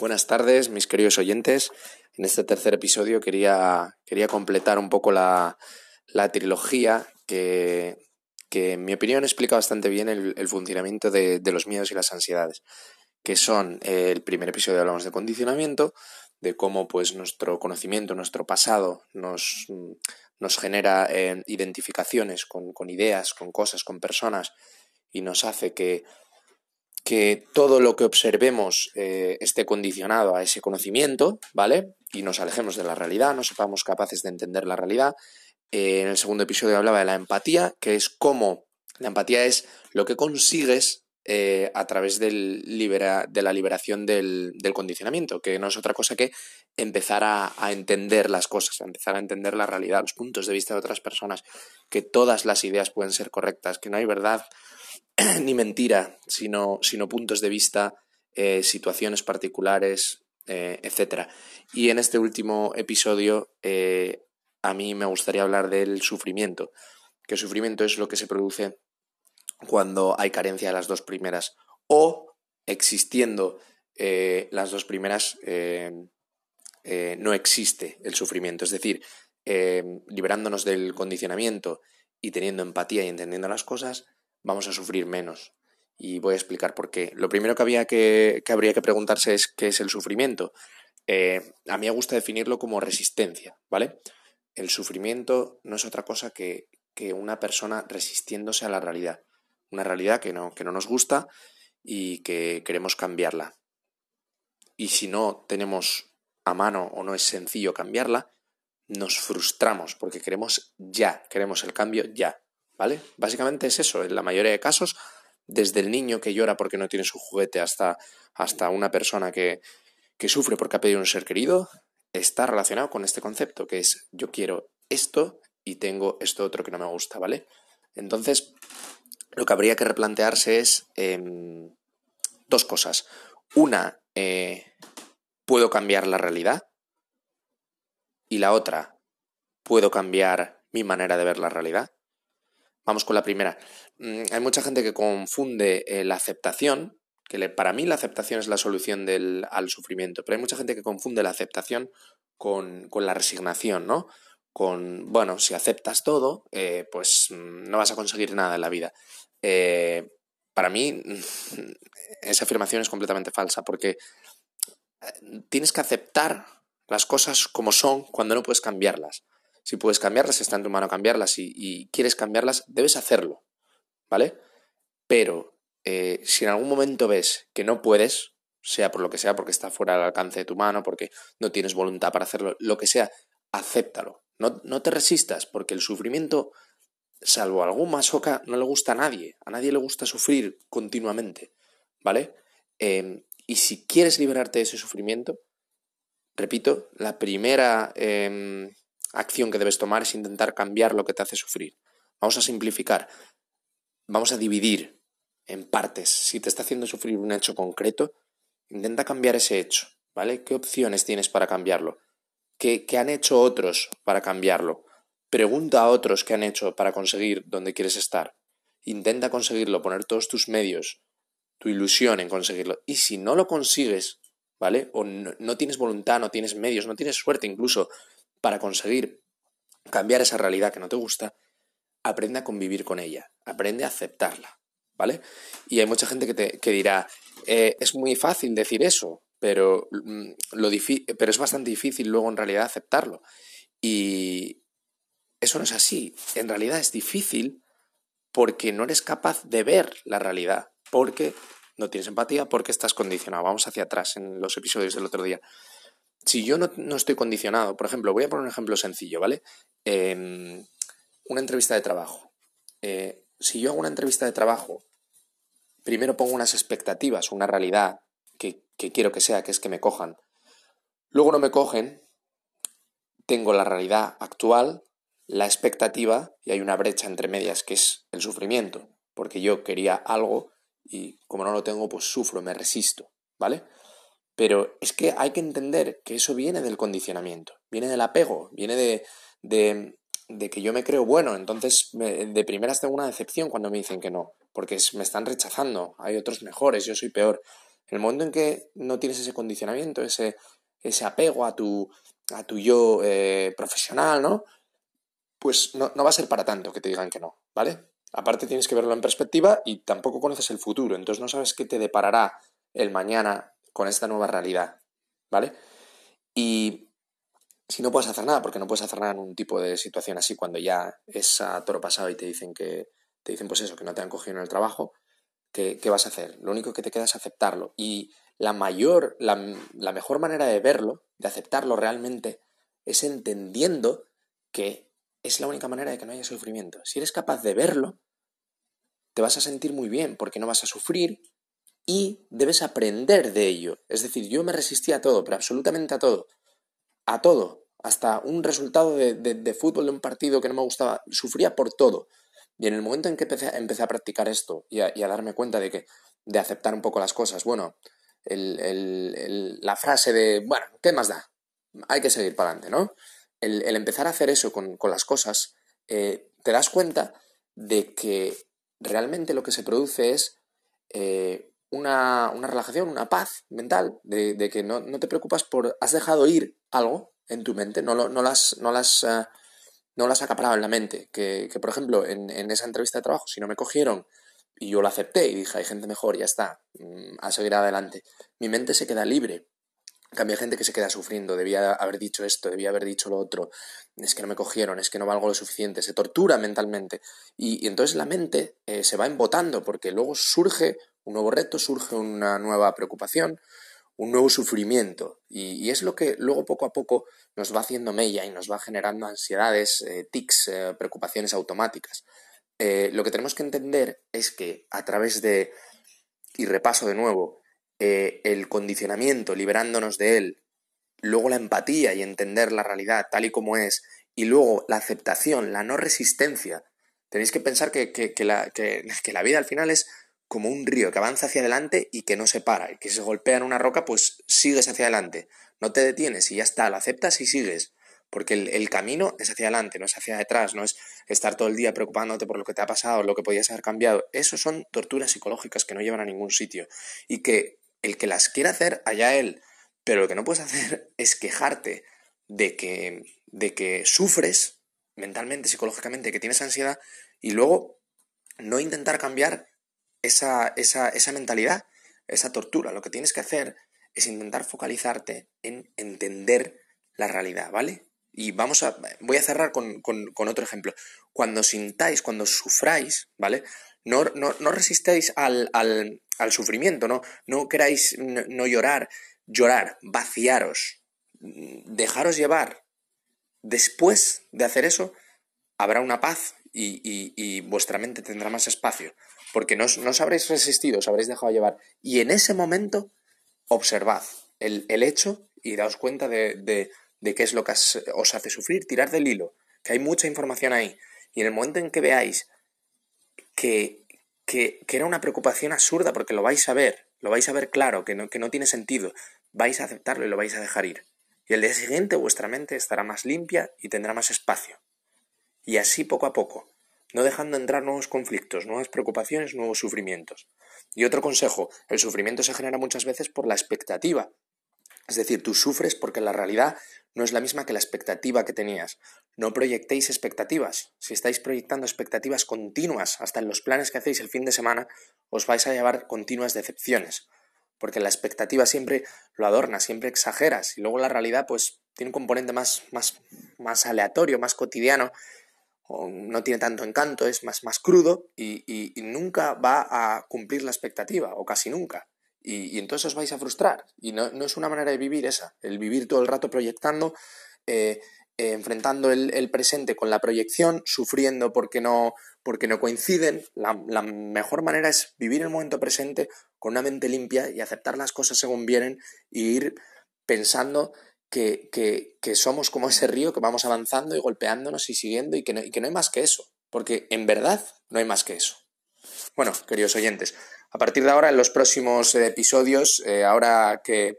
Buenas tardes, mis queridos oyentes. En este tercer episodio quería, quería completar un poco la, la trilogía que, que, en mi opinión, explica bastante bien el, funcionamiento de, de, los miedos y las ansiedades, que son eh, el primer episodio hablamos de condicionamiento, de cómo pues nuestro conocimiento, nuestro pasado nos, nos genera eh, identificaciones con, con ideas, con cosas, con personas y nos hace que que todo lo que observemos eh, esté condicionado a ese conocimiento, ¿vale? Y nos alejemos de la realidad, no sepamos capaces de entender la realidad. Eh, en el segundo episodio hablaba de la empatía, que es cómo la empatía es lo que consigues eh, a través del libera, de la liberación del, condicionamiento, que no es otra cosa que empezar a, entender las cosas, a empezar a entender la realidad, los puntos de vista de otras personas, que todas las ideas pueden ser correctas, que no hay verdad ni mentira, sino, sino puntos de vista, eh, situaciones particulares, eh, etc. Y en este último episodio eh, a mí me gustaría hablar del sufrimiento, que sufrimiento es lo que se produce cuando hay carencia de las dos primeras o existiendo eh, las dos primeras no existe el sufrimiento, es decir, liberándonos del condicionamiento y teniendo empatía y entendiendo las cosas, vamos a sufrir menos. Y voy a explicar por qué. Lo primero que, había que, que habría que preguntarse es qué es el sufrimiento. Eh, a mí me gusta definirlo como resistencia, ¿vale? El sufrimiento no es otra cosa que, que una persona resistiéndose a la realidad. Una realidad que no, que no nos gusta y que queremos cambiarla. Y si no tenemos a mano o no es sencillo cambiarla, nos frustramos porque queremos ya, queremos el cambio ya. ¿Vale? Básicamente es eso, en la mayoría de casos, desde el niño que llora porque no tiene su juguete hasta, hasta una persona que, que sufre porque ha pedido un ser querido, está relacionado con este concepto, que es yo quiero esto y tengo esto otro que no me gusta, ¿vale? Entonces, lo que habría que replantearse es eh, dos cosas. Una, eh, ¿puedo cambiar la realidad? Y la otra, ¿puedo cambiar mi manera de ver la realidad? Vamos con la primera. Mm, hay mucha gente que confunde eh, la aceptación, que para mí la aceptación es la solución al sufrimiento, pero hay mucha gente que confunde la aceptación con, con la resignación, ¿no? Con, bueno, si aceptas todo, eh, pues mm, no vas a conseguir nada en la vida. Eh, para mí, esa afirmación es completamente falsa, porque tienes que aceptar las cosas como son cuando no puedes cambiarlas. Si puedes cambiarlas, está en tu mano cambiarlas y, quieres cambiarlas, debes hacerlo, ¿vale? Pero eh, si en algún momento ves que no puedes, sea por lo que sea, porque está fuera del alcance de tu mano, porque no tienes voluntad para hacerlo, lo que sea, acéptalo. No, no te resistas, porque el sufrimiento, salvo algún masoca, no le gusta a nadie. A nadie le gusta sufrir continuamente, ¿vale? Eh, y si quieres liberarte de ese sufrimiento, repito, la primera eh, acción que debes tomar es intentar cambiar lo que te hace sufrir. Vamos a simplificar, vamos a dividir en partes. Si te está haciendo sufrir un hecho concreto, intenta cambiar ese hecho, ¿vale? ¿Qué opciones tienes para cambiarlo? ¿Qué, han hecho otros para cambiarlo? Pregunta a otros qué han hecho para conseguir donde quieres estar. Intenta conseguirlo, poner todos tus medios, tu ilusión en conseguirlo. Y si no lo consigues, ¿vale? O no, no tienes voluntad, no tienes medios, no tienes suerte incluso para conseguir cambiar esa realidad que no te gusta, aprende a convivir con ella, aprende a aceptarla, ¿vale? Y hay mucha gente que, te, que dirá, eh, es muy fácil decir eso, pero, mm, lo pero es bastante difícil luego en realidad aceptarlo. Y eso no es así. En realidad es difícil porque no eres capaz de ver la realidad, porque no tienes empatía, porque estás condicionado. Vamos hacia atrás en los episodios del otro día si yo no, estoy condicionado, por ejemplo, voy a poner un ejemplo sencillo, ¿vale? Eh, una entrevista de trabajo. Eh, si yo hago una entrevista de trabajo, primero pongo unas expectativas, una realidad que, que quiero que sea, que es que me cojan. Luego no me cogen, tengo la realidad actual, la expectativa y hay una brecha entre medias que es el sufrimiento, porque yo quería algo y como no lo tengo, pues sufro, me resisto, ¿vale? Pero es que hay que entender que eso viene del condicionamiento, viene del apego, viene de, de, que yo me creo bueno. Entonces, de primeras tengo una decepción cuando me dicen que no, porque me están rechazando, hay otros mejores, yo soy peor. El momento en que no tienes ese condicionamiento, ese, ese apego a tu, a tu yo eh, profesional, ¿no? Pues no, no va a ser para tanto que te digan que no, ¿vale? Aparte tienes que verlo en perspectiva y tampoco conoces el futuro, entonces no sabes qué te deparará el mañana con esta nueva realidad, ¿vale? Y si no puedes hacer nada, porque no puedes hacer nada en un tipo de situación así cuando ya es a toro pasado y te dicen que te dicen pues eso, que no te han cogido en el trabajo, ¿qué, vas a hacer? Lo único que te queda es aceptarlo. Y la mayor, la, la mejor manera de verlo, de aceptarlo realmente, es entendiendo que es la única manera de que no haya sufrimiento. Si eres capaz de verlo, te vas a sentir muy bien porque no vas a sufrir y debes aprender de ello. Es decir, yo me resistí a todo, pero absolutamente a todo. A todo. Hasta un resultado de, fútbol de un partido que no me gustaba. Sufría por todo. Y en el momento en que empecé, a practicar esto y a, darme cuenta de que de aceptar un poco las cosas, bueno, la frase de, bueno, ¿qué más da? Hay que seguir para adelante, ¿no? El, empezar a hacer eso con, las cosas, eh, te das cuenta de que realmente lo que se produce es eh, una, relajación, una paz mental, de, que no, te preocupas por, has dejado ir algo en tu mente, no, no, las, no, las, uh, no las acaparado en la mente. Que, por ejemplo, en, esa entrevista de trabajo, si no me cogieron y yo lo acepté y dije, hay gente mejor, ya está, mm, a seguir adelante, mi mente se queda libre. Cambia gente que se queda sufriendo, debía haber dicho esto, debía haber dicho lo otro, es que no me cogieron, es que no valgo lo suficiente, se tortura mentalmente. Y, entonces la mente eh, se va embotando porque luego surge un nuevo reto, surge una nueva preocupación, un nuevo sufrimiento. Y, es lo que luego poco a poco nos va haciendo mella y nos va generando ansiedades, eh, tics, eh, preocupaciones automáticas. Eh, lo que tenemos que entender es que a través de, y repaso de nuevo, el condicionamiento, liberándonos de él, luego la empatía y entender la realidad tal y como es, y luego la aceptación, la no resistencia. Tenéis que pensar que, la, que la vida al final es como un río que avanza hacia adelante y que no se para, y que se golpea en una roca, pues sigues hacia adelante. No te detienes y ya está, lo aceptas y sigues. Porque el, camino es hacia adelante, no es hacia detrás, no es estar todo el día preocupándote por lo que te ha pasado, lo que podías haber cambiado. Eso son torturas psicológicas que no llevan a ningún sitio. Y que el que las quiera hacer, allá él. Pero lo que no puedes hacer es quejarte de que, de que sufres mentalmente, psicológicamente, que tienes ansiedad, y luego no intentar cambiar esa, esa, esa mentalidad, esa tortura. Lo que tienes que hacer es intentar focalizarte en entender la realidad, ¿vale? Y vamos a. Voy a cerrar con, otro ejemplo. Cuando sintáis, cuando sufráis, ¿vale? No, no, resistáis al, sufrimiento, ¿no? No queráis no, llorar, llorar, vaciaros, dejaros llevar. Después de hacer eso, habrá una paz y, y vuestra mente tendrá más espacio porque no, os habréis resistido, os habréis dejado llevar. Y en ese momento, observad el, hecho y daos cuenta de, qué es lo que os hace sufrir, tirar del hilo, que hay mucha información ahí. Y en el momento en que veáis que, que, era una preocupación absurda, porque lo vais a ver, lo vais a ver claro, que no, que no tiene sentido, vais a aceptarlo y lo vais a dejar ir. Y el día siguiente vuestra mente estará más limpia y tendrá más espacio. Y así poco a poco, no dejando entrar nuevos conflictos, nuevas preocupaciones, nuevos sufrimientos. Y otro consejo, el sufrimiento se genera muchas veces por la expectativa. Es decir, tú sufres porque la realidad no es la misma que la expectativa que tenías. No proyectéis expectativas. Si estáis proyectando expectativas continuas hasta en los planes que hacéis el fin de semana, os vais a llevar continuas decepciones. Porque la expectativa siempre lo adorna, siempre exageras. Y luego la realidad, pues, tiene un componente más, más, más aleatorio, más cotidiano, no tiene tanto encanto, es más, más crudo y, nunca va a cumplir la expectativa, o casi nunca. Y, entonces os vais a frustrar. Y no, es una manera de vivir esa, el vivir todo el rato proyectando, eh, eh, enfrentando el, presente con la proyección, sufriendo porque no, porque no coinciden. La, la mejor manera es vivir el momento presente con una mente limpia y aceptar las cosas según vienen e ir pensando que, somos como ese río que vamos avanzando y golpeándonos y siguiendo y que, no, hay más que eso, porque en verdad no hay más que eso. Bueno, queridos oyentes, a partir de ahora, en los próximos episodios, eh, ahora que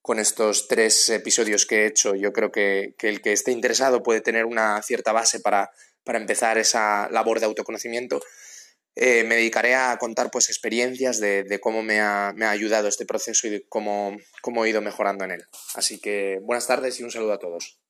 con estos tres episodios que he hecho, yo creo que, el que esté interesado puede tener una cierta base para, para empezar esa labor de autoconocimiento. Eh, me dedicaré a contar pues experiencias de, cómo me ha, me ha, ayudado este proceso y de cómo, cómo he ido mejorando en él. Así que buenas tardes y un saludo a todos.